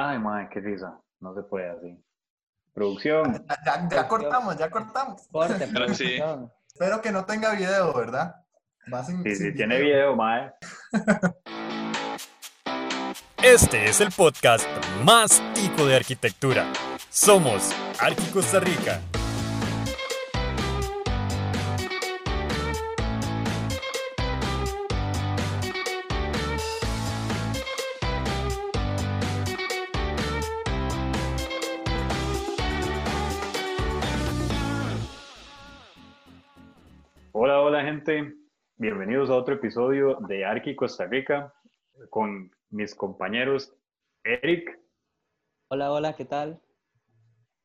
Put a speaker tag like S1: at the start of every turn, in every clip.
S1: Ay, madre, qué risa. No se puede así. Producción.
S2: Ya, ya cortamos, ya cortamos.
S3: Corte,
S4: Pero sí.
S2: Espero que no tenga video, ¿verdad? Va sin-
S1: Sí,
S2: sin
S1: sí, tiene video, madre.
S5: Este es el podcast más tico de arquitectura. Somos Arqui Costa Rica.
S1: Gente. Bienvenidos a otro episodio de Arqui Costa Rica con mis compañeros Eric
S3: Hola, hola, ¿qué tal?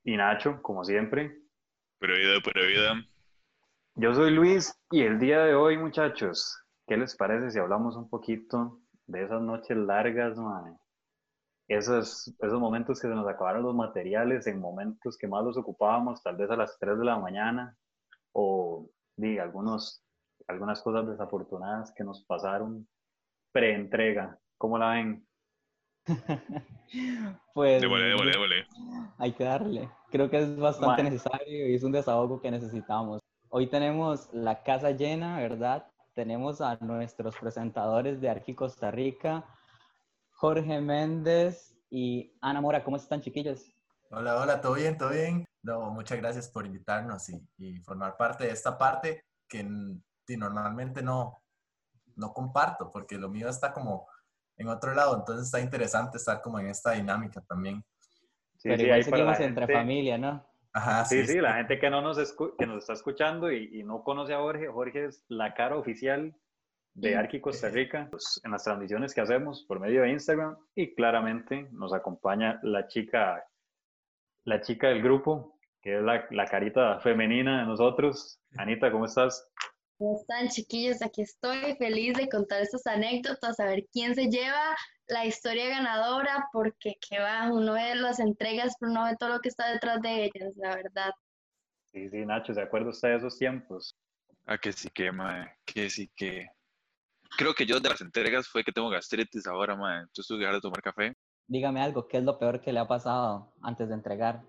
S1: y Nacho, como siempre.
S4: Pero vida, pero vida.
S1: Yo soy Luis y el día de hoy, muchachos, ¿qué les parece si hablamos un poquito de esas noches largas? Esos, esos momentos que se nos acabaron los materiales, en momentos que más los ocupábamos, tal vez a las 3 de la mañana, o di, algunos, algunas cosas desafortunadas que nos pasaron pre-entrega. ¿Cómo la ven?
S3: Pues hay que darle. Creo que es bastante
S1: Bueno.
S3: necesario y es un desahogo que necesitamos. Hoy tenemos la casa llena, ¿verdad? Tenemos a nuestros presentadores de Arqui Costa Rica, Jorge Méndez y Ana Mora. ¿Cómo están, chiquillos?
S2: Hola, hola, ¿todo bien? ¿Todo bien? No, muchas gracias por invitarnos y, y formar parte de esta parte que sí, normalmente no, no comparto, porque lo mío está como en otro lado, entonces está interesante estar como en esta dinámica también.
S1: Sí,
S3: Pero
S1: sí,
S3: igual
S1: ahí
S3: seguimos entre
S1: gente-
S3: familia, ¿no?
S2: Ajá,
S1: Sí, sí, la gente que no nos, escu- que nos está escuchando y, y no conoce a Jorge, Jorge es la cara oficial de Arqui Costa Rica pues, en las transmisiones que hacemos por medio de Instagram y claramente nos acompaña la chica, la chica del grupo, que es la, la carita femenina de nosotros. Anita, ¿cómo estás?
S6: ¿Cómo están, chiquillos? Aquí estoy feliz de contar estas anécdotas, a ver quién se lleva la historia ganadora, porque qué va, uno ve las entregas, pero no ve todo lo que está detrás de ellas, la verdad.
S1: Sí, sí, Nacho, ¿se acuerda usted de esos tiempos?
S4: Ah, que sí que, mae. Que sí que. Creo que yo de las entregas fue que tengo gastritis ahora, mae. Entonces tuve que dejar de tomar café.
S3: Dígame algo, ¿qué es lo peor que le ha pasado antes de entregar?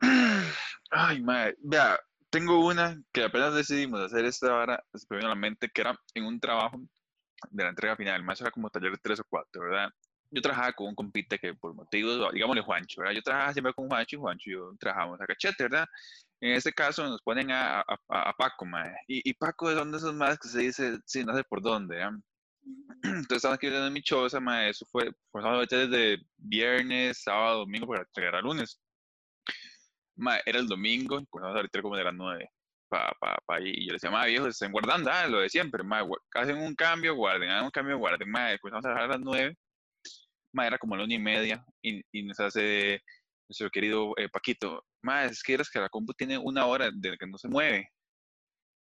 S4: Ay, mae. Vea, tengo una que apenas decidimos hacer esta hora, se me vino a la mente, que era en un trabajo de la entrega final. Más era como taller de tres o cuatro, ¿verdad? Yo trabajaba con un compita que por motivos, digámosle Juancho, ¿verdad? Yo trabajaba siempre con Juancho y Juancho y yo trabajábamos a cachete, ¿verdad? En este caso nos ponen a, a, Paco, mae. Y, y Paco es uno de esos más que se dice, sí, no sé por dónde, ¿ah? Entonces estamos aquí en mi choza, mae. Eso fue, forzamos desde viernes, sábado, domingo para entregar a lunes. Mae, era el domingo, comenzamos a salir como de las nueve. Pa, pa, pa, y yo le decía, mae, viejo, estén guardando, ah, lo de siempre, gua- hacen un cambio, guarden, hagan un cambio, guarden, mae, comenzamos a trabajar a las nueve, mae, era como la una y media, y, y nos hace nuestro querido eh, Paquito, mae, es que eres que la compu tiene una hora de que no se mueve.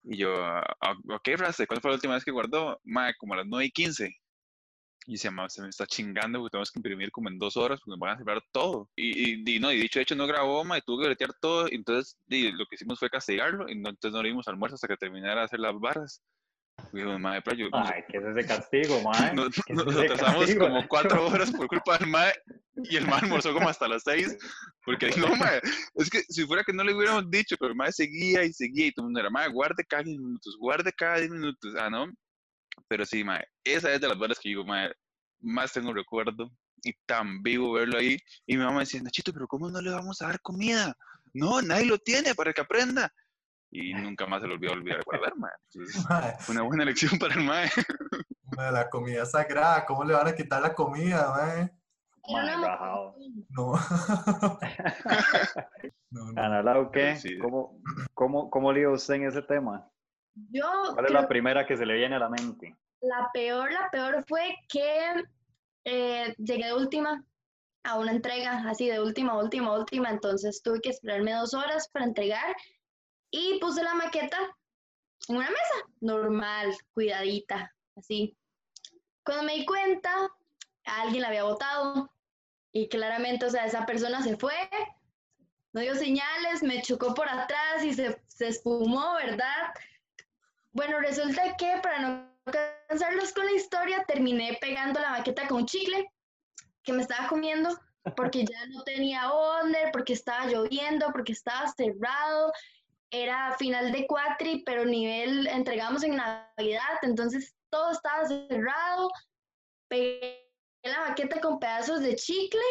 S4: Y yo, "Ah, ok, Raste, ¿cuándo fue la última vez que guardó? Mae, como a las nueve y quince. Y dice, "Ma, se me está chingando porque tenemos que imprimir como en dos horas porque nos van a cerrar todo. Y, y, y no, y dicho hecho no grabó, ma, y tuvo que bretear todo. y Entonces, y lo que hicimos fue castigarlo. Y no, entonces no le dimos almuerzo hasta que terminara de hacer las barras. Y dijo, madre, pero yo,
S1: Ay, ¿qué es ese castigo, mae?
S4: nos,
S1: ¿Qué es
S4: nos
S1: ese
S4: atrasamos como cuatro horas por culpa del mae. Y el mae almorzó como hasta las seis. Porque dijo, no, mae, es que si fuera que no le hubiéramos dicho, pero el mae seguía y seguía. Y todo el mundo era, mae, guarde cada 10 minutos, guarde cada 10 minutos. Ah, ¿no? Pero sí, mae, esa es de las barras que digo, mae, más tengo recuerdo. Y tan vivo verlo ahí. Y mi mamá decía, Nachito, pero ¿cómo no le vamos a dar comida? No, nadie lo tiene para que aprenda. Y nunca más se lo olvidó olvidar guardar, mae. Entonces,
S2: Mae,
S4: fue una buena lección para el mae.
S2: mae, la comida sagrada, ¿cómo le van a quitar la comida, mae? No. no, no.
S1: Ana Lau, ¿qué?
S4: Sí.
S1: ¿Cómo, cómo, ¿Cómo liga usted en ese tema?
S6: Yo
S1: ¿Cuál es la primera que se le viene a la mente?
S6: La peor, la peor fue que eh, llegué de última a una entrega, así de última, última, última, entonces tuve que esperarme dos horas para entregar y puse la maqueta en una mesa, normal, cuidadita, así. Cuando me di cuenta, alguien la había botado y claramente, o sea, esa persona se fue, no dio señales, me chocó por atrás y se, se espumó, ¿verdad? Bueno, resulta que para no cansarlos con la historia, terminé pegando la maqueta con chicle que me estaba comiendo porque ya no tenía onder, porque estaba lloviendo, porque estaba cerrado. Era final de cuatri, pero nivel entregamos en Navidad, entonces todo estaba cerrado. Pegué la maqueta con pedazos de chicle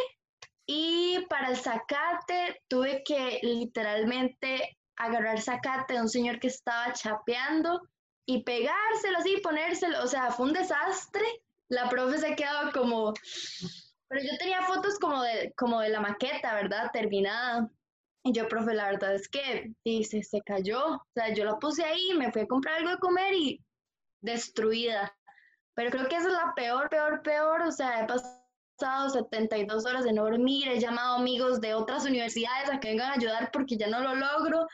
S6: y para el zacate tuve que literalmente agarrar zacate de un señor que estaba chapeando y pegárselo así, ponérselo, o sea, fue un desastre. La profe se quedó como, pero yo tenía fotos como de, como de la maqueta, ¿verdad? Terminada. Y yo, profe, la verdad es que dice, se cayó. O sea, yo la puse ahí, me fui a comprar algo de comer y destruida. Pero creo que esa es la peor, peor, peor. O sea, he pasado 72 horas de no dormir, he llamado amigos de otras universidades a que vengan a ayudar porque ya no lo logro.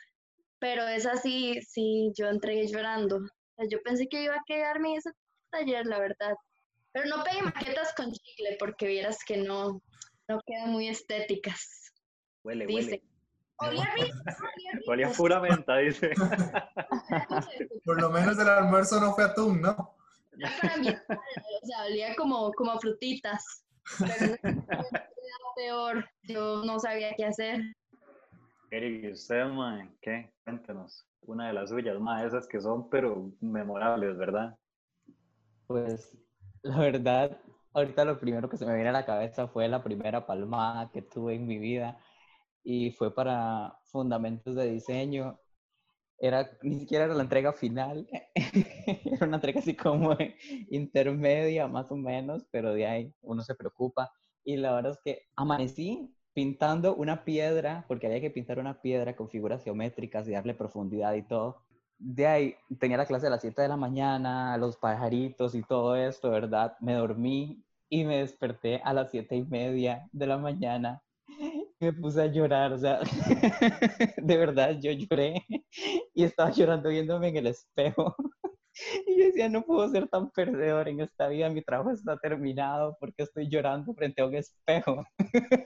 S6: Pero es así, sí, yo entregué llorando yo pensé que iba a quedarme ese taller, la verdad. Pero no pegué maquetas con chicle porque vieras que no, no quedan muy estéticas.
S1: Huele,
S6: dice.
S1: huele.
S6: Olía rico,
S1: Olía pura menta, dice.
S2: Por lo menos el almuerzo no fue atún, ¿no?
S6: Era para mí, o sea, olía como, como a frutitas. Pero era peor, yo no sabía qué hacer.
S1: Eric, ¿y usted, man? ¿Qué? Cuéntenos. Una de las suyas, más esas que son, pero memorables, ¿verdad?
S3: Pues la verdad, ahorita lo primero que se me viene a la cabeza fue la primera palmada que tuve en mi vida y fue para fundamentos de diseño. Era, ni siquiera era la entrega final, era una entrega así como intermedia más o menos, pero de ahí uno se preocupa. Y la verdad es que amanecí pintando una piedra, porque había que pintar una piedra con figuras geométricas y darle profundidad y todo. De ahí tenía la clase a las 7 de la mañana, los pajaritos y todo esto, ¿verdad? Me dormí y me desperté a las siete y media de la mañana. Me puse a llorar, o sea, de verdad yo lloré y estaba llorando viéndome en el espejo. Y yo decía, no puedo ser tan perdedor en esta vida, mi trabajo está terminado porque estoy llorando frente a un espejo.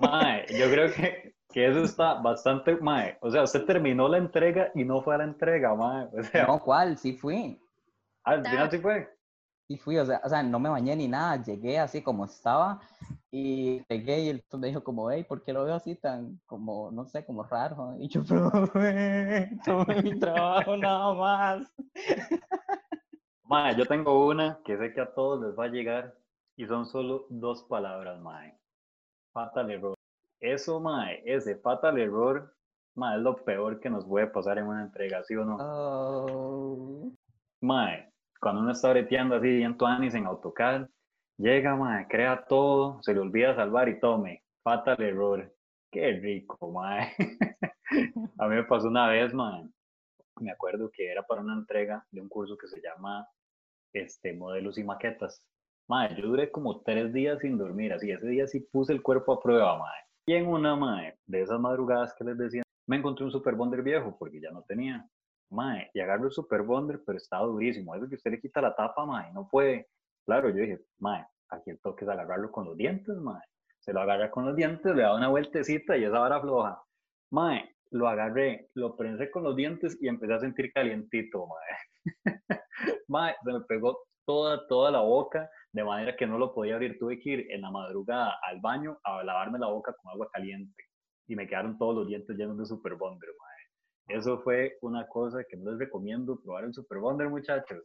S1: Mae, yo creo que, que eso está bastante, mae. O sea, usted terminó la entrega y no fue a la entrega, mae. O sea,
S3: No, ¿cuál? Sí fui.
S1: al final sí fue.
S3: Sí fui, o sea, o sea, no me bañé ni nada, llegué así como estaba y llegué y el me dijo como, hey, ¿por qué lo veo así tan, como, no sé, como raro? Y yo, profe, tomé mi trabajo nada más.
S1: Mae, yo tengo una que sé que a todos les va a llegar y son solo dos palabras, mae. Fatal error. Eso, mae, ese fatal error, mae, es lo peor que nos puede pasar en una entrega, ¿sí o no?
S3: Oh.
S1: Mae, cuando uno está breteando así bien tuanis en AutoCAD, llega, mae, crea todo, se le olvida salvar y tome. Fatal error. Qué rico, mae. A mí me pasó una vez, mae. Me acuerdo que era para una entrega de un curso que se llama este, Modelos y Maquetas. Mae, yo duré como tres días sin dormir, así. Ese día sí puse el cuerpo a prueba, mae. Y en una, mae, de esas madrugadas que les decía, me encontré un Super Bonder viejo porque ya no tenía. Mae, y agarro el Super Bonder, pero estaba durísimo. Eso que usted le quita la tapa, mae, no puede. Claro, yo dije, mae, aquí el toque es agarrarlo con los dientes, mae. Se lo agarra con los dientes, le da una vueltecita y esa vara floja. Mae, lo agarré, lo prensé con los dientes y empecé a sentir calientito, mae. mae, se me pegó toda, toda la boca, de manera que no lo podía abrir. Tuve que ir en la madrugada al baño a lavarme la boca con agua caliente. Y me quedaron todos los dientes llenos de Super Bonder, mae. Eso fue una cosa que no les recomiendo probar el Super Bonder, muchachos.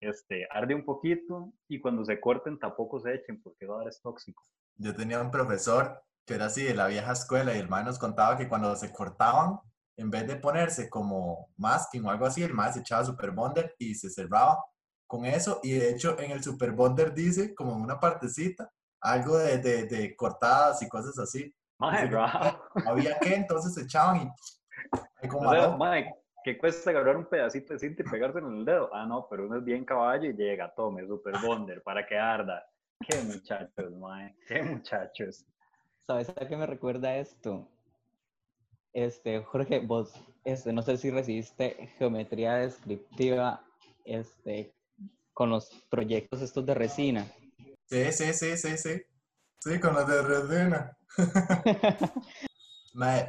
S1: Este, arde un poquito y cuando se corten tampoco se echen porque ahora es tóxico.
S2: Yo tenía un profesor que era así de la vieja escuela y el man nos contaba que cuando se cortaban, en vez de ponerse como masking o algo así, el se echaba Super Bonder y se cerraba con eso. Y de hecho, en el Super Bonder dice, como en una partecita, algo de, de, de cortadas y cosas así.
S1: Mae.
S2: Había que, entonces se echaban y. y como
S1: O sea, mae, ¿qué cuesta agarrar un pedacito de cinta y pegárselo en el dedo? Ah, no, pero uno es bien caballo y llega, tome, Super Bonder, para que arda. Qué muchachos, mae, qué muchachos.
S3: ¿Sabes a qué me recuerda esto? Este, Jorge, vos, este, no sé si recibiste geometría descriptiva, este, con los proyectos estos de resina.
S2: Sí, sí, sí, sí, sí. Sí, con los de resina.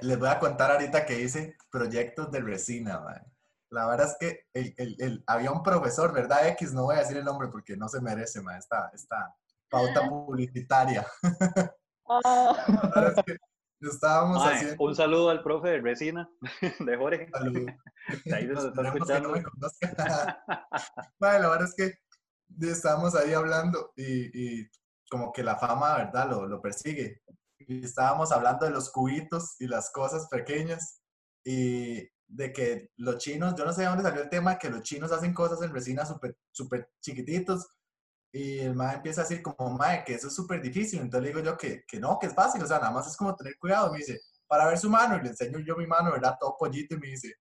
S2: Les voy a contar ahorita que hice proyectos de resina, mae. La verdad es que el, el- el- había un profesor, ¿verdad? X, no voy a decir el nombre porque no se merece, mae, esta, esta pauta publicitaria.
S3: Ah.
S2: La verdad es que estábamos
S1: Mae,
S2: haciendo...
S1: un saludo al profe de resina, de Jorge.
S2: Salud.
S1: De ahí nos está
S2: no
S1: escuchando.
S2: me conozca. Mae, la verdad es que estábamos ahí hablando y, y como que la fama, ¿verdad? Lo, lo persigue. Y estábamos hablando de los cubitos y las cosas pequeñas y de que los chinos, yo no sé de dónde salió el tema, que los chinos hacen cosas en resina súper súper chiquititos y el mae empieza a decir como, mae, que eso es súper difícil. Entonces le digo yo que, que no, que es fácil, o sea, nada más es como tener cuidado. Me dice, para ver su mano, y le enseño yo mi mano, ¿verdad? Todo pollito, y me dice,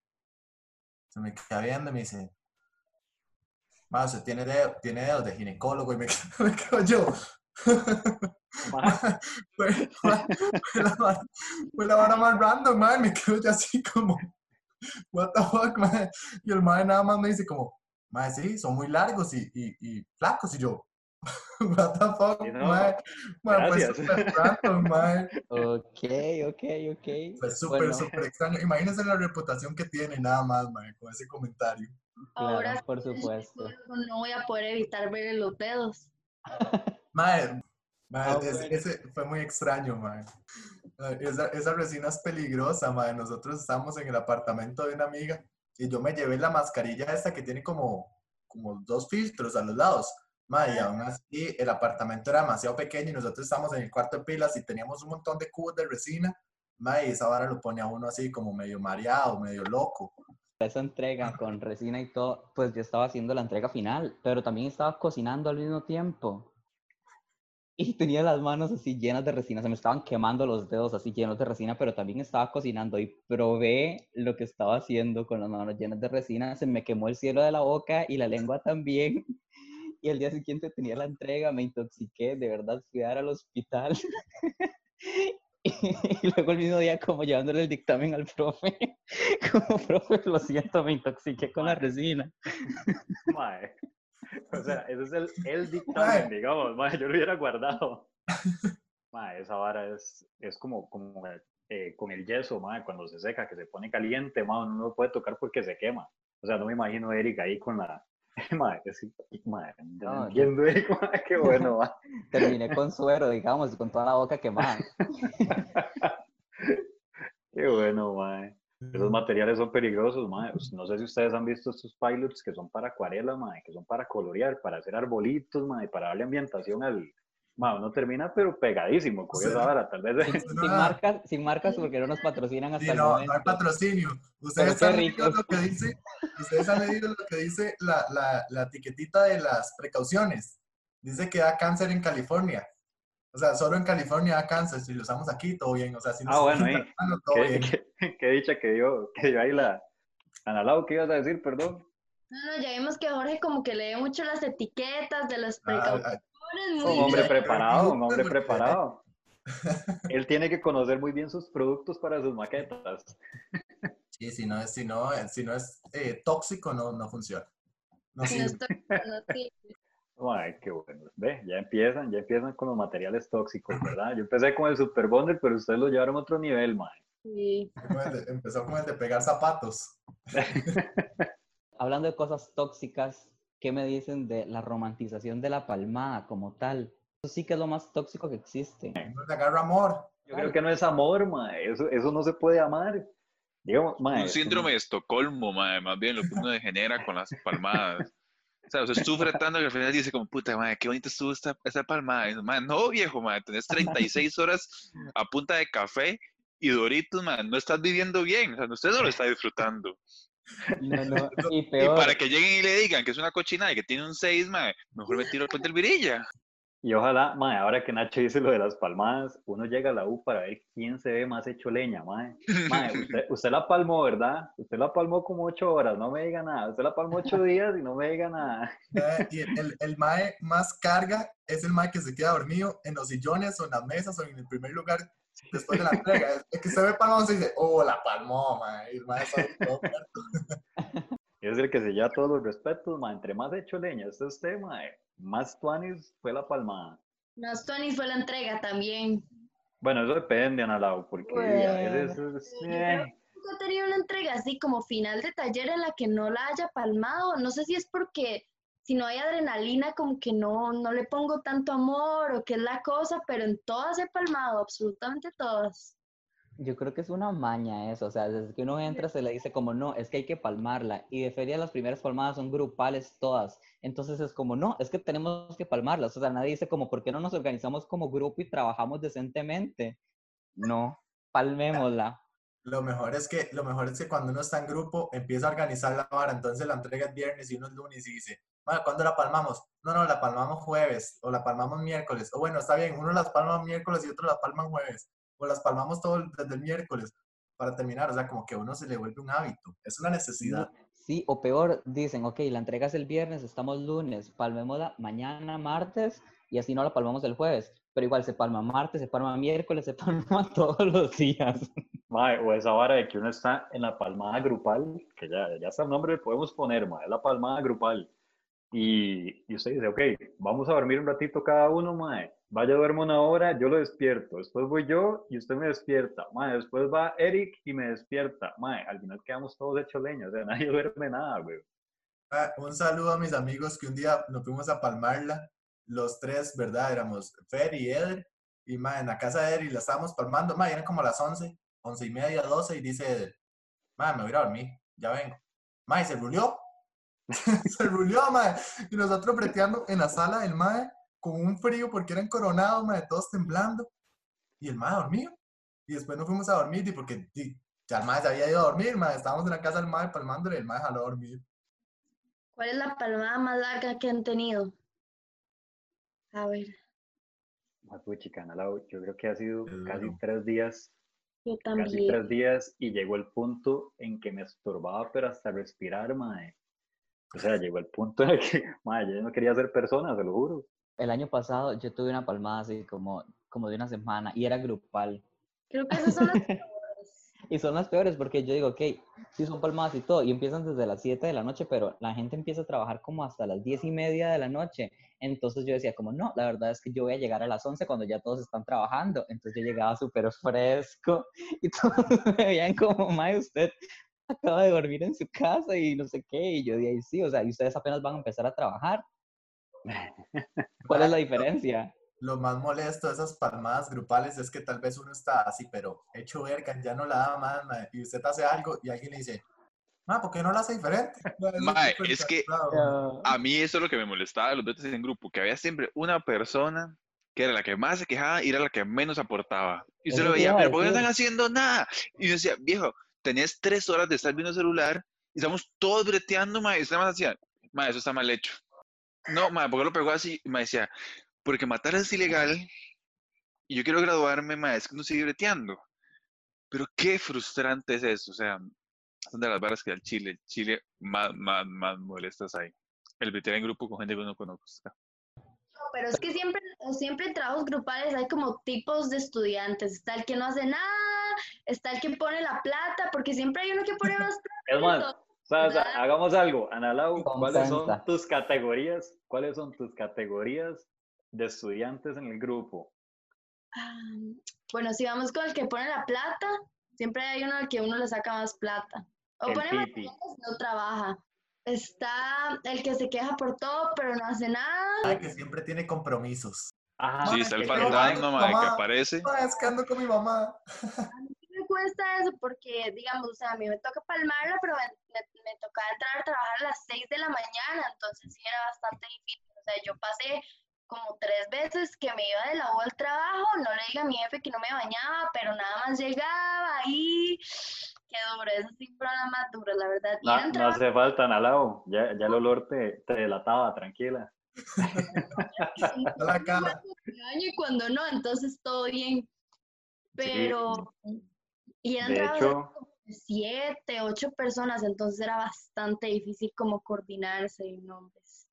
S2: se me queda viendo y me dice, mae, usted tiene, dedo- tiene dedos de ginecólogo, y me, me quedo yo.
S1: Mae,
S2: fue- fue la vara, fue la vara más random, mae, me quedo yo así como, what the fuck, mae. Y el mae nada más me dice como, mae, sí, son muy largos y, y, y flacos, y yo, what the fuck,
S1: Sí, no,
S2: mae. Mae, fue súper random, mae.
S3: Ok, ok, ok.
S2: Fue súper,
S3: Bueno,
S2: súper extraño. Imagínense la reputación que tiene nada más, mae, con ese comentario.
S6: Ahora
S3: Claro, por
S6: sí,
S3: supuesto.
S6: no voy a poder evitar ver los dedos.
S2: Mae, mae,
S3: Ah,
S2: ese,
S3: bueno.
S2: ese fue muy extraño, mae. Esa, esa resina es peligrosa, mae. Nosotros estábamos en el apartamento de una amiga y yo me llevé la mascarilla esta que tiene como, como dos filtros a los lados. Mae, y aún así el apartamento era demasiado pequeño y nosotros estábamos en el cuarto de pilas y teníamos un montón de cubos de resina. Mae, y esa vara lo pone a uno así como medio mareado, medio loco.
S3: esa entrega con resina y todo, pues yo estaba haciendo la entrega final, pero también estaba cocinando al mismo tiempo. Y tenía las manos así llenas de resina, se me estaban quemando los dedos así llenos de resina, pero también estaba cocinando y probé lo que estaba haciendo con las manos llenas de resina, se me quemó el cielo de la boca y la lengua también. Y al día siguiente tenía la entrega, me intoxiqué, de verdad fui a dar al hospital. Y luego el mismo día como llevándole el dictamen al profe, como profe, lo siento, me intoxiqué con la resina.
S1: mae. O sea, ese es el, el dictamen, digamos, mae, yo lo hubiera guardado. Mae, esa vara es, es como, como eh, con el yeso, mae, cuando se seca, que se pone caliente, mae, uno no lo puede tocar porque se quema. O sea, no me imagino a Eric ahí con la... Mae, es yo no entiendo, Eric, mae, qué bueno, mae.
S3: Terminé con suero, digamos, con toda la boca quemada.
S1: Qué bueno, mae. Materiales son peligrosos, mae. Pues, No sé si ustedes han visto estos pilots que son para acuarela, mae, que son para colorear, para hacer arbolitos, mae, para darle ambientación al... Mae, uno termina pero pegadísimo con esa vara, tal vez...
S3: Sin marcas, sin marcas porque no nos patrocinan hasta
S2: Sí,
S3: el
S2: no,
S3: momento.
S2: no hay patrocinio. Ustedes
S3: qué
S2: han leído
S3: rico.
S2: lo que dice, ustedes han leído lo que dice la, la, la etiquetita de las precauciones. Dice que da cáncer en California. O sea, solo en California da cáncer. Si lo usamos aquí, todo bien. O sea, si nos
S1: Ah, bueno, ahí.
S2: la mano, todo
S1: qué,
S2: bien.
S1: qué- qué dicha que dio, que dio ahí la... Analao, ¿qué ibas a decir? Perdón.
S6: No, no, ya vimos que Jorge como que lee mucho las etiquetas de las
S2: Ah,
S6: precauciones.
S2: ah,
S6: muy
S1: Un hombre preparado, un hombre preparado. Él tiene que conocer muy bien sus productos para sus maquetas.
S2: sí, si no es, si no, si no es eh, tóxico, no, no funciona. No
S6: Si no
S2: sirve.
S6: estoy- no, sí.
S1: Ay, qué bueno. Ve, ya empiezan, ya empiezan con los materiales tóxicos, ¿verdad? Yo empecé con el Super Bonder, pero ustedes lo llevaron a otro nivel, mae.
S6: Sí.
S2: Empezó como el de pegar zapatos.
S3: Hablando de cosas tóxicas, ¿qué me dicen de la romantización de la palmada como tal? Eso sí que es lo más tóxico que existe.
S2: No le agarra amor.
S1: Yo creo que no es amor, mae. Eso, eso no se puede amar. Digamos, mae,
S4: Un síndrome de Estocolmo, mae, más bien lo que uno genera con las palmadas. O sea, usted sufre tanto que al final dice como, puta, madre, qué bonita estuvo esta, esta palmada. Y, "Mae, no, viejo, madre, tenés 36 horas a punta de café y doritos, madre, no estás viviendo bien. O sea, usted no lo está disfrutando.
S3: No, no, y
S4: Y
S3: peor,
S4: para que lleguen y le digan que es una cochinada y que tiene un 6, madre, mejor me tiro al puente del Virilla.
S1: Y ojalá, mae, ahora que Nacho dice lo de las palmadas, uno llega a la U para ver quién se ve más hecho leña, mae. Mae, usted, usted la palmó, ¿verdad? Usted la palmó como ocho horas, no me diga nada. Usted la palmó ocho días y no me diga nada.
S2: Eh, y el, el, mae más carga es el mae que se queda dormido en los sillones o en las mesas o en el primer lugar después de la entrega. Es- Es que se ve palmón y dice, oh, la palmó, mae. Y el mae está todo.
S1: Es el que se lleva todos los respetos, mae. Entre más hecho leña esté usted, mae, más tuanis fue la palmada.
S6: Más Tony fue la entrega también.
S1: Bueno, eso depende, Analao, porque a veces es-
S6: Yo
S1: eh,
S6: nunca he tenido una entrega así como final de taller en la que no la haya palmado. No sé si es porque si no hay adrenalina, como que no, no le pongo tanto amor o qué es la cosa, pero en todas he palmado, absolutamente todas.
S3: Yo creo que es una maña eso, o sea, desde que uno entra se le dice como, no, es que hay que palmarla. Y de feria las primeras palmadas son grupales todas. Entonces es como, no, es que tenemos que palmarlas. O sea, nadie dice como, ¿por qué no nos organizamos como grupo y trabajamos decentemente? No, palmémosla.
S2: Lo mejor es que, lo mejor es que cuando uno está en grupo empieza a organizar la vara, entonces la entrega es viernes y uno es lunes y dice, ¿cuándo la palmamos? No, no, la palmamos jueves o la palmamos miércoles. O bueno, está bien, uno las palma miércoles y otro la palman jueves o las palmamos todo el- desde el miércoles para terminar. O sea, como que a uno se le vuelve un hábito. Es una necesidad.
S3: Sí, o peor, dicen, ok, la entrega es el viernes, estamos lunes, palmémosla mañana, martes, y así no la palmamos el jueves. Pero igual se palma martes, se palma miércoles, se palma todos los días.
S1: Mae, o esa vara de que uno está en la palmada grupal, que ya, ya está el nombre, le podemos poner, mae, es la palmada grupal. Y, y usted dice, ok, vamos a dormir un ratito cada uno, mae. Vaya, duermo una hora, yo lo despierto. Después voy yo y usted me despierta. Mae, después va Eric y me despierta. Mae, al final quedamos todos hechos leña, o sea, nadie duerme nada, güey.
S2: Ah, un saludo a mis amigos que un día nos fuimos a palmarla. Los tres, ¿verdad? Éramos Fer y Eder. Y ma, en la casa de Eder y la estábamos palmando. Ma, eran como las 11, 11 y media, 12. Y dice Eder, ma, me voy a ir a dormir. Ya vengo. Ma, y se rulió. se rulió, ma. Y nosotros breteando en la sala del mae con un frío porque eran coronados, ma, todos temblando. Y el mae dormido. Y después nos fuimos a dormir y porque di, ya el mae se había ido a dormir, ma. Estábamos en la casa del mae palmándole y el mae jaló a dormir.
S6: ¿Cuál es la palmada más larga que han tenido? A ver,
S1: puchica, Analao, yo creo que ha sido casi tres días,
S6: yo
S1: casi
S6: también.
S1: tres días, y llegó el punto en que me estorbaba, pero hasta respirar, mae. O sea, llegó el punto en el que, mae, yo no quería ser persona, se lo juro.
S3: El año pasado yo tuve una palmada así como, como de una semana y era grupal.
S6: Creo que esas son las peores.
S3: Y son las peores porque yo digo, ok, sí son palmadas y todo, y empiezan desde las 7 de la noche, pero la gente empieza a trabajar como hasta las 10 y media de la noche. Entonces yo decía como, no, la verdad es que yo voy a llegar a las 11 cuando ya todos están trabajando. Entonces yo llegaba súper fresco y todos me veían como, mae, usted acaba de dormir en su casa y no sé qué. Y yo dije, sí, o sea, y ustedes apenas van a empezar a trabajar. ¿Cuál es la diferencia?
S2: Lo más molesto de esas palmadas grupales es que tal vez uno está así, pero hecho verga, ya no la da más, y usted hace algo y alguien le dice, ma, ¿por qué no la hace diferente? Ma, súper
S4: es que-. A mí eso es lo que me molestaba de los veces en grupo, que había siempre una persona que era la que más se quejaba y era la que menos aportaba. Y usted lo veía, pero ¿por qué no están haciendo nada? Y yo decía, viejo, tenías tres horas de estar viendo el celular y estamos todos breteando, mae, y usted más decía, mae, eso está mal hecho. No, mae, ¿por qué lo pegó así? Y me decía, porque matar es ilegal y yo quiero graduarme, mae, es que no sigue breteando. Pero qué frustrante es eso, o sea, son de las barras que al Chile, Chile más, más, más molestas hay. El bretear en grupo con gente que uno conozca.
S6: Pero es que siempre, siempre en trabajos grupales hay como tipos de estudiantes. Está el que no hace nada, está el que pone la plata, porque siempre hay uno que pone más plata.
S1: Es más,
S6: ¿verdad?
S1: hagamos algo. Analao, ¿cuáles son tus categorías? ¿Cuáles son tus categorías de estudiantes en el grupo?
S6: Bueno, si vamos con el que pone la plata, siempre hay uno al que uno le saca más plata. O
S1: El
S6: pone más plata no trabaja. Está el que se queja por todo, pero no hace nada.
S2: Mae, que siempre tiene compromisos.
S1: Ajá,
S4: Sí, está el fantasma, que aparece.
S2: Ma, es que ando con mi mamá.
S6: Sí cuesta eso porque, digamos, o sea, a mí me toca palmarla, pero me, me, me tocaba entrar a trabajar a las 6 de la mañana, entonces sí era bastante difícil. O sea, yo pasé como tres veces que me iba de la U al trabajo, no le diga a mi jefe que no me bañaba, pero nada más llegaba ahí. Qué duro, esas sí fueron las más duras, la verdad.
S1: No, no hace falta, Analao. Ya, ya el olor te, te delataba, tranquila.
S6: sí,
S2: la cara.
S6: me baño y cuando no, entonces todo bien. Pero, y eran
S1: De hecho,
S6: siete, ocho personas, entonces era bastante difícil como coordinarse y nombres.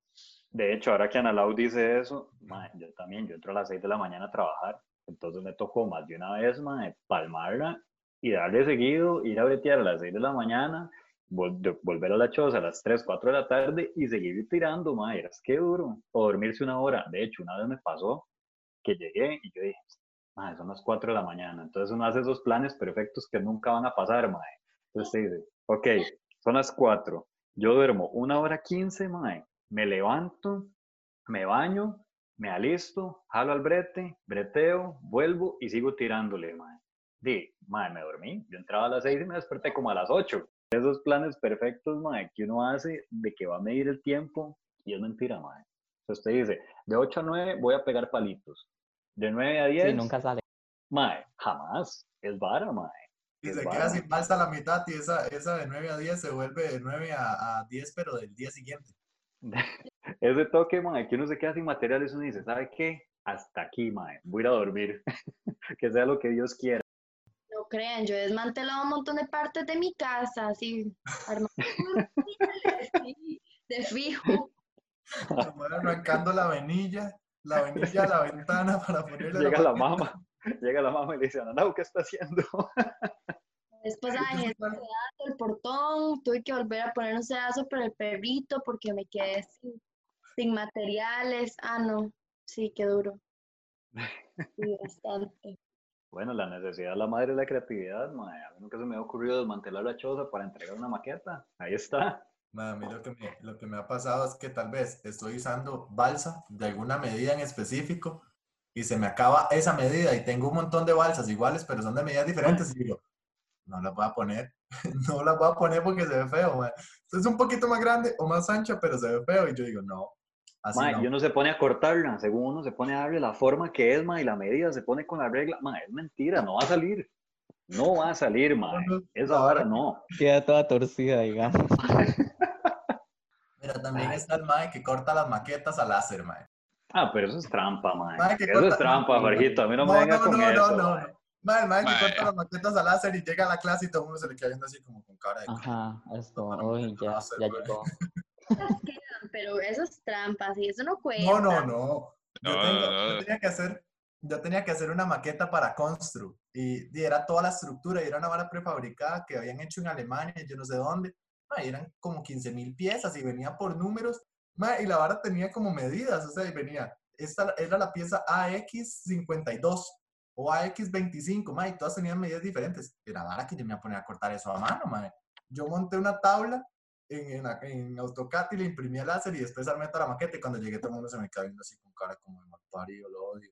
S1: de hecho, ahora que Analao dice eso, yo también, yo entro a las 6 de la mañana a trabajar. Entonces me tocó más de una vez, mae, palmarla y darle seguido, ir a bretear a las 6 de la mañana, vol- volver a la choza a las 3, 4 de la tarde y seguir tirando, mae, es que duro. O dormirse una hora. De hecho, una vez me pasó que llegué y yo dije, mae, son las 4 de la mañana. Entonces uno hace esos planes perfectos que nunca van a pasar, mae. Entonces se dice, ok, son las 4, yo duermo una hora 15, mae. me levanto, me baño, me alisto, jalo al brete, breteo, vuelvo y sigo tirándole, mae. Di, mae, me dormí. Yo entraba a las seis y me desperté como a las ocho. Esos planes perfectos, mae, que uno hace de que va a medir el tiempo y es mentira, mae. Entonces usted dice, de 8 a 9 voy a pegar palitos. De 9 a 10,
S3: Sí, nunca sale.
S1: mae, jamás. Es vara, mae.
S2: Y
S1: Es
S2: se
S1: vara.
S2: queda sin balsa la mitad y esa, esa de 9 a 10 se vuelve de 9 a, a 10, pero del día siguiente.
S1: Ese toque, mae, que uno se queda sin materiales, uno dice, ¿sabe qué? Hasta aquí, mae. Voy a ir a dormir. que sea lo que Dios quiera.
S6: No crean, yo he desmantelado un montón de partes de mi casa, así, armando sí, de fijo.
S2: Se muere arrancando la venilla, la venilla a la ventana para ponerle
S1: Llega la mamá, llega la mamá y le dice, Ananau, ¿qué está haciendo?
S6: Después dejé el pedazo del portón, tuve que volver a poner un sedazo para el perrito porque me quedé sin, sin materiales. Ah, no, sí, qué duro. Sí, bastante.
S1: Bueno, la necesidad es la madre de la creatividad. A mí nunca se me ha ocurrido desmantelar la choza para entregar una maqueta. Ahí está.
S2: A mí lo que, me, lo que me ha pasado es que tal vez estoy usando balsa de alguna medida en específico y se me acaba esa medida y tengo un montón de balsas iguales, pero son de medidas diferentes y digo, no las voy a poner, no las voy a poner porque se ve feo. Es un poquito más grande o más ancha, pero se ve feo y yo digo, no, así no.
S1: y uno se pone a cortarla, según uno se pone a darle la forma que es, y la medida se pone con la regla. Es mentira, no va a salir. No va a salir, mae.
S2: no,
S1: Esa vara- no.
S3: Queda toda torcida, digamos.
S2: Pero también está el mae que corta las maquetas a láser, mae.
S1: Ah, pero eso es trampa, mae.
S2: Mae, que
S1: Eso
S2: corta-
S1: es trampa, Jorgito. A mí no, me venga con
S2: no,
S1: eso.
S2: no, no.
S1: mae.
S2: Mae, el mae que corta las maquetas a láser y llega a la clase y todo el mundo se le queda viendo así como con cara de...
S3: Ajá, esto, uy, ya,
S2: hacer,
S3: ya llegó.
S6: Pero eso es trampa, sí, eso no cuenta.
S2: No, no, no. Yo,
S4: No,
S2: tengo-
S4: no,
S2: yo
S4: no.
S2: tenía que hacer, yo tenía que hacer una maqueta para Constru y, y era toda la estructura y era una vara prefabricada que habían hecho en Alemania, yo no sé dónde. Eran como 15 mil piezas y venía por números. y la vara tenía como medidas, o sea, y venía, esta era la pieza AX52 o AX25, ma, y todas tenían medidas diferentes. Era vara que yo me iba a poner a cortar eso a mano, ma. Yo monté una tabla en, en, en AutoCAD y le imprimí el láser y después armé toda la maqueta y cuando llegué todo el mundo se me quedó viendo así con cara como de mal parido, lo odio.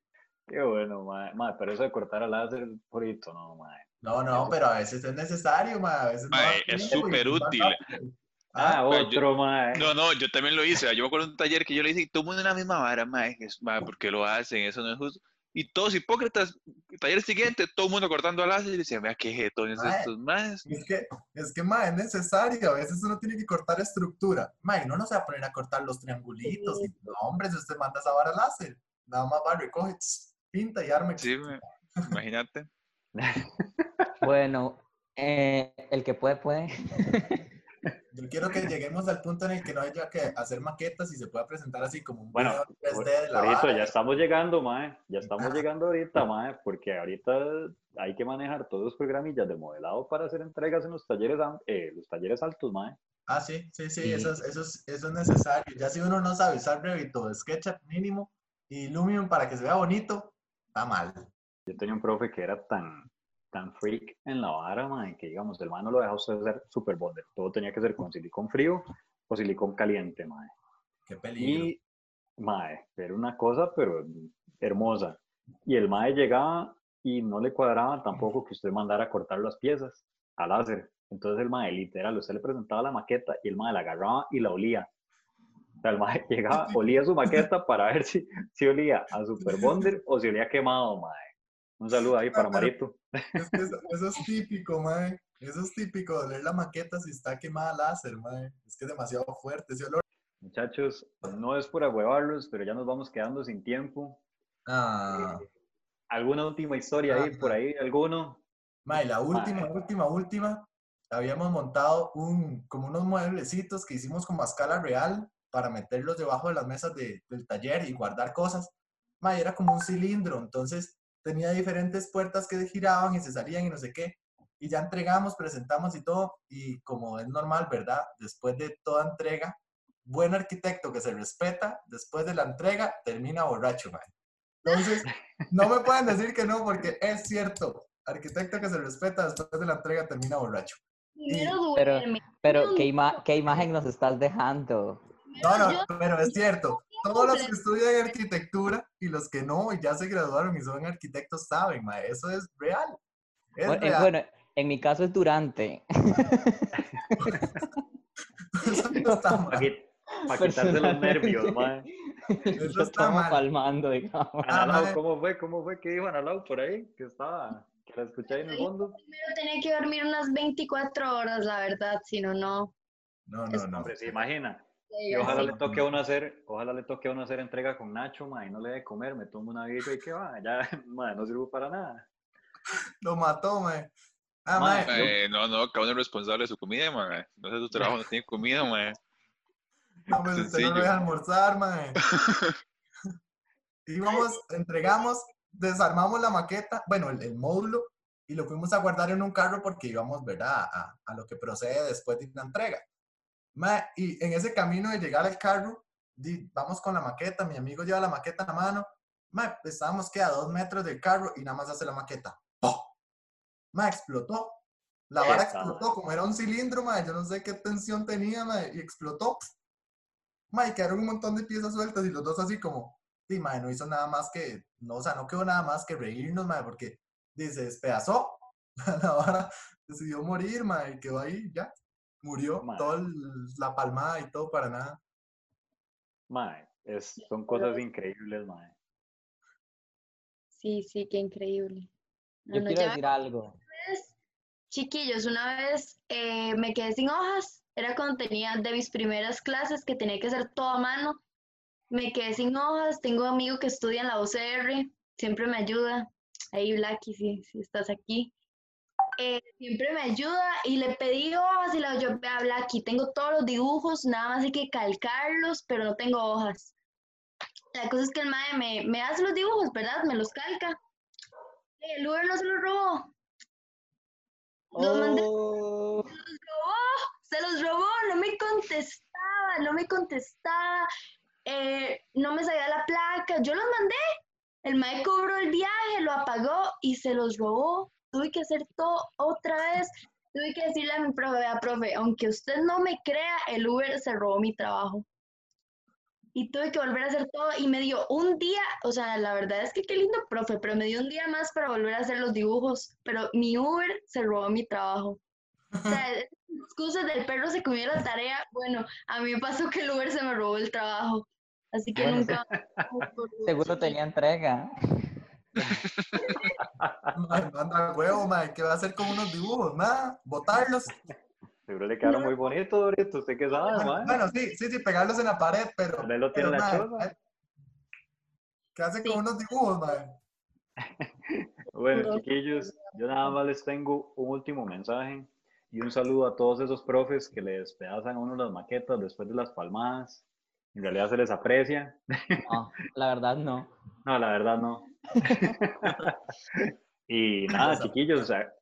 S1: Qué bueno, mae. Mae, pero eso de cortar al láser, purito, no, mae.
S2: No, no, pero a veces es necesario, ma, a veces no
S4: es súper útil.
S1: Ah,
S2: Ah,
S4: yo-
S1: otro, mae.
S4: No, no, yo también lo hice. Yo me acuerdo de un taller que yo le hice y todo el mundo en la misma vara, mae. Es, mae, ¿por qué lo hacen? Eso no es justo. Y todos hipócritas, taller siguiente, todo el mundo cortando al láser y decían, vea qué jetones estos más.
S2: es que, es que, ma, es necesario, a veces uno tiene que cortar estructura. Ma, y no nos va a poner a cortar los triangulitos. y- no, hombre, si usted manda esa vara láser, nada más va, recoge, pinta y arma.
S4: Sí, mae, imagínate.
S3: Bueno, eh, el que puede, puede.
S2: Yo quiero que lleguemos al punto en el que no haya que hacer maquetas y se pueda presentar así como un
S1: Bueno,
S2: video en 3D de la
S1: Ahorita
S2: vara.
S1: ya estamos llegando, mae. Ya estamos llegando ahorita, mae, porque ahorita hay que manejar todos los programillas de modelado para hacer entregas en los talleres, eh, los talleres altos, mae.
S2: Ah, sí, sí, sí,
S3: Sí.
S2: Eso, es, eso, es, eso es necesario. Ya si uno no sabe usar Revit o SketchUp mínimo y Lumion para que se vea bonito, está mal.
S1: Yo tenía un profe que era tan, tan freak en la vara, mae, que digamos, el mae no lo deja usted hacer super bonder. Todo tenía que ser con silicón frío o silicón caliente, mae.
S2: Qué peligro.
S1: Y, mae, era una cosa, pero hermosa. Y el mae llegaba y no le cuadraba tampoco que usted mandara a cortar las piezas a láser. Entonces el mae, literal, usted le presentaba la maqueta y el mae la agarraba y la olía. O sea, el mae llegaba, olía su maqueta para ver si, si olía a Super Bonder o si olía quemado, mae. Un saludo ahí para
S2: Ah,
S1: Marito.
S2: Es que eso, eso es típico, mae. Eso es típico, de leer la maqueta si está quemada láser, mae. Es que es demasiado fuerte ese olor.
S1: Muchachos, no es por ahuevarlos, pero ya nos vamos quedando sin tiempo.
S2: Ah,
S1: ¿Alguna última historia ahí, por ahí, alguno?
S2: mae, la última, última, última. Habíamos montado un, como unos mueblecitos que hicimos como a escala real para meterlos debajo de las mesas de- del taller y guardar cosas. Mae, era como un cilindro, entonces tenía diferentes puertas que giraban y se salían y no sé qué. Y ya entregamos, presentamos y todo. Y como es normal, ¿verdad? Después de toda entrega, buen arquitecto que se respeta, después de la entrega, termina borracho, mae. Entonces, no me pueden decir que no, porque es cierto. Arquitecto que se respeta, después de la entrega, termina borracho.
S3: Pero-. Pero, ¿qué, ima- ¿qué imagen nos estás dejando?
S2: No, no, pero es cierto. Todos los que estudian arquitectura y los que no y ya se graduaron y son arquitectos saben, ma, eso es real. Es
S3: Bueno, en,
S2: real.
S3: bueno, en mi caso es durante.
S2: Eso no está
S1: Para,
S2: mal.
S1: quitarse los nervios, mae.
S2: Eso está mal.
S3: palmando, digamos.
S2: Ah,
S1: Analao,
S2: mae.
S1: ¿cómo fue? ¿Cómo fue? ¿Qué dijo Analao por ahí? Que estaba, que la escuché ahí en el fondo.
S6: Primero tenía que dormir unas 24 horas, la verdad, si no, no.
S2: No, no, no.
S1: Hombre, se imagina. Y ojalá le toque a uno hacer, ojalá le toque a uno hacer entrega con Nacho, mae, y no le dé comer, me tomo una birra y que va, ya, mae, no sirvo para nada.
S2: Lo mató, ma. Ah,
S1: Ma,
S2: ma,
S4: Eh, no, no, cada uno es responsable de su comida, man. No sé, tu trabajo no tiene comida, man.
S2: no, pues usted no
S4: sencillo.
S2: lo deja almorzar, ma. Íbamos, entregamos, desarmamos la maqueta, bueno, el, el módulo, y lo fuimos a guardar en un carro porque íbamos, ¿verdad?, a, a lo que procede después de la entrega. Ma, y en ese camino de llegar al carro, di- vamos con la maqueta, mi amigo lleva la maqueta en la mano, ma, estábamos que a dos metros del carro y nada más hace la maqueta. ¡Pum! Ma, explotó. La vara explotó, como era un cilindro, ma, yo no sé qué tensión tenía, ma, y explotó. Ma, y quedaron un montón de piezas sueltas y los dos así como, sí, ma, no hizo nada más que, no, o sea, no quedó nada más que reírnos, ma, porque dice, se despedazó. La vara decidió morir, ma, y quedó ahí, ya. Murió, toda la palmada y todo para nada.
S1: Mae, es, son cosas increíbles, mae.
S6: Sí, sí, qué increíble. No,
S3: Yo
S6: no,
S3: quiero decir algo.
S6: vez, chiquillos, una vez eh, me quedé sin hojas. Era cuando tenía de mis primeras clases que tenía que hacer todo a mano. Me quedé sin hojas. Tengo un amigo que estudia en la UCR, siempre me ayuda. Ahí, Blacky, si, si estás aquí. Eh, siempre me ayuda y le pedí hojas y digo, yo, vea, Blacky, tengo todos los dibujos, nada más hay que calcarlos, pero no tengo hojas. La cosa es que el mae me, me hace los dibujos, ¿verdad? Me los calca. El Uber no se los robó. Los mandé
S3: Oh,
S6: se los robó, no me contestaba, no me contestaba, eh, no me sabía la placa, yo los mandé, el mae cobró el viaje, lo apagó y se los robó, tuve que hacer todo otra vez, tuve que decirle a mi profe, vea, profe, aunque usted no me crea, el Uber se robó mi trabajo. Y tuve que volver a hacer todo y me dio un día, o sea, la verdad es que qué lindo profe, pero me dio un día más para volver a hacer los dibujos, pero mi Uber se robó mi trabajo. O sea, excusas del perro se comió la tarea. Bueno, a mí me pasó que el Uber se me robó el trabajo. Así que
S3: Bueno,
S6: nunca.
S3: seguro tenía entrega.
S2: Ma, manda huevo, ma, ¿qué va a hacer con unos dibujos? Nada, botarlos.
S1: Seguro le quedaron muy bonitos, Dorito, ¿usted qué sabe,
S2: Bueno, sí, sí, sí, pegarlos en la pared, pero.
S1: Lo tiene
S2: pero,
S1: la choza.
S2: ¿Qué hace
S6: Sí.
S2: con unos dibujos, ma?
S1: Bueno,
S6: No.
S1: chiquillos, yo nada más les tengo un último mensaje y un saludo a todos esos profes que le despedazan a uno las maquetas después de las palmadas. En realidad se les aprecia.
S3: No, la verdad no.
S1: No, la verdad no. y nada,
S2: Les
S1: chiquillos, o sea,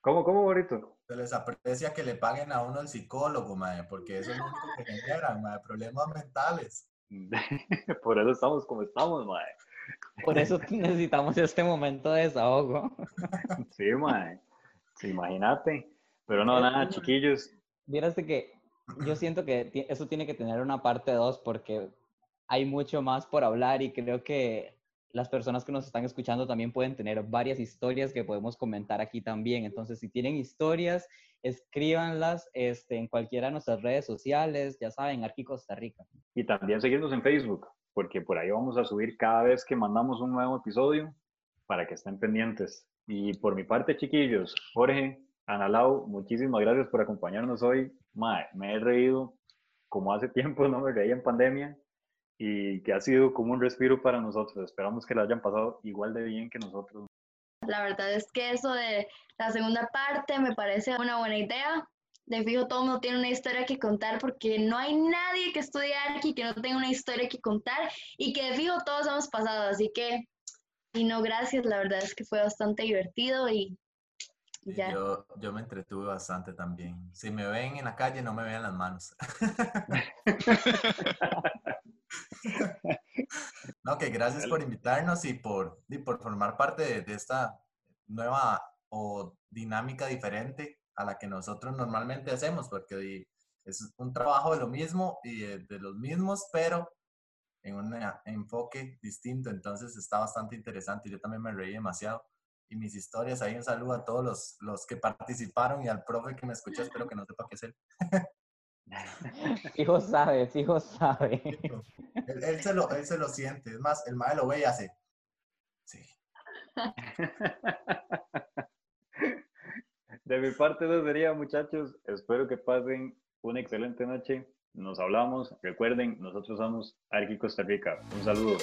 S1: ¿cómo, cómo, Borito?
S2: Se les aprecia que le paguen a uno el psicólogo, ma, porque eso es lo único que generan, ma, problemas mentales.
S1: Por eso estamos como estamos, mae.
S3: Por eso necesitamos este momento de desahogo.
S1: Sí, mae. Sí, imagínate. Pero no, nada, chiquillos.
S3: Vieras que yo siento que eso tiene que tener una parte 2 porque hay mucho más por hablar y creo que las personas que nos están escuchando también pueden tener varias historias que podemos comentar aquí también. Entonces, si tienen historias, escríbanlas este, en cualquiera de nuestras redes sociales, ya saben, Arqui Costa Rica.
S1: Y también seguirnos en Facebook, porque por ahí vamos a subir cada vez que mandamos un nuevo episodio para que estén pendientes. Y por mi parte, chiquillos, Jorge, Analao, muchísimas gracias por acompañarnos hoy. Me he reído como hace tiempo, no me reía en pandemia y que ha sido como un respiro para nosotros. Esperamos que lo hayan pasado igual de bien que nosotros.
S6: La verdad es que eso de la segunda parte me parece una buena idea. De fijo, todo el mundo tiene una historia que contar porque no hay nadie que estudie aquí que no tenga una historia que contar y que de fijo todos hemos pasado. Así que, y no, gracias. La verdad es que fue bastante divertido y y
S2: Y
S6: ya.
S2: yo, yo me entretuve bastante también. Si me ven en la calle, no me vean las manos. no, que gracias por invitarnos y por, y por formar parte de, de esta nueva o dinámica diferente a la que nosotros normalmente hacemos, porque es un trabajo de lo mismo y de, de los mismos, pero en un enfoque distinto. Entonces está bastante interesante. Yo también me reí demasiado. Y mis historias, ahí un saludo a todos los, los que participaron y al profe que me escuchó. Espero que no sepa qué es él.
S3: Fijo sabe, fijo sabe.
S2: él, él se lo, él se lo siente. Es más, el mae lo ve y hace. Sí.
S1: De mi parte eso sería, muchachos. Espero que pasen una excelente noche. Nos hablamos. Recuerden, nosotros somos Arqui Costa Rica. Un saludo.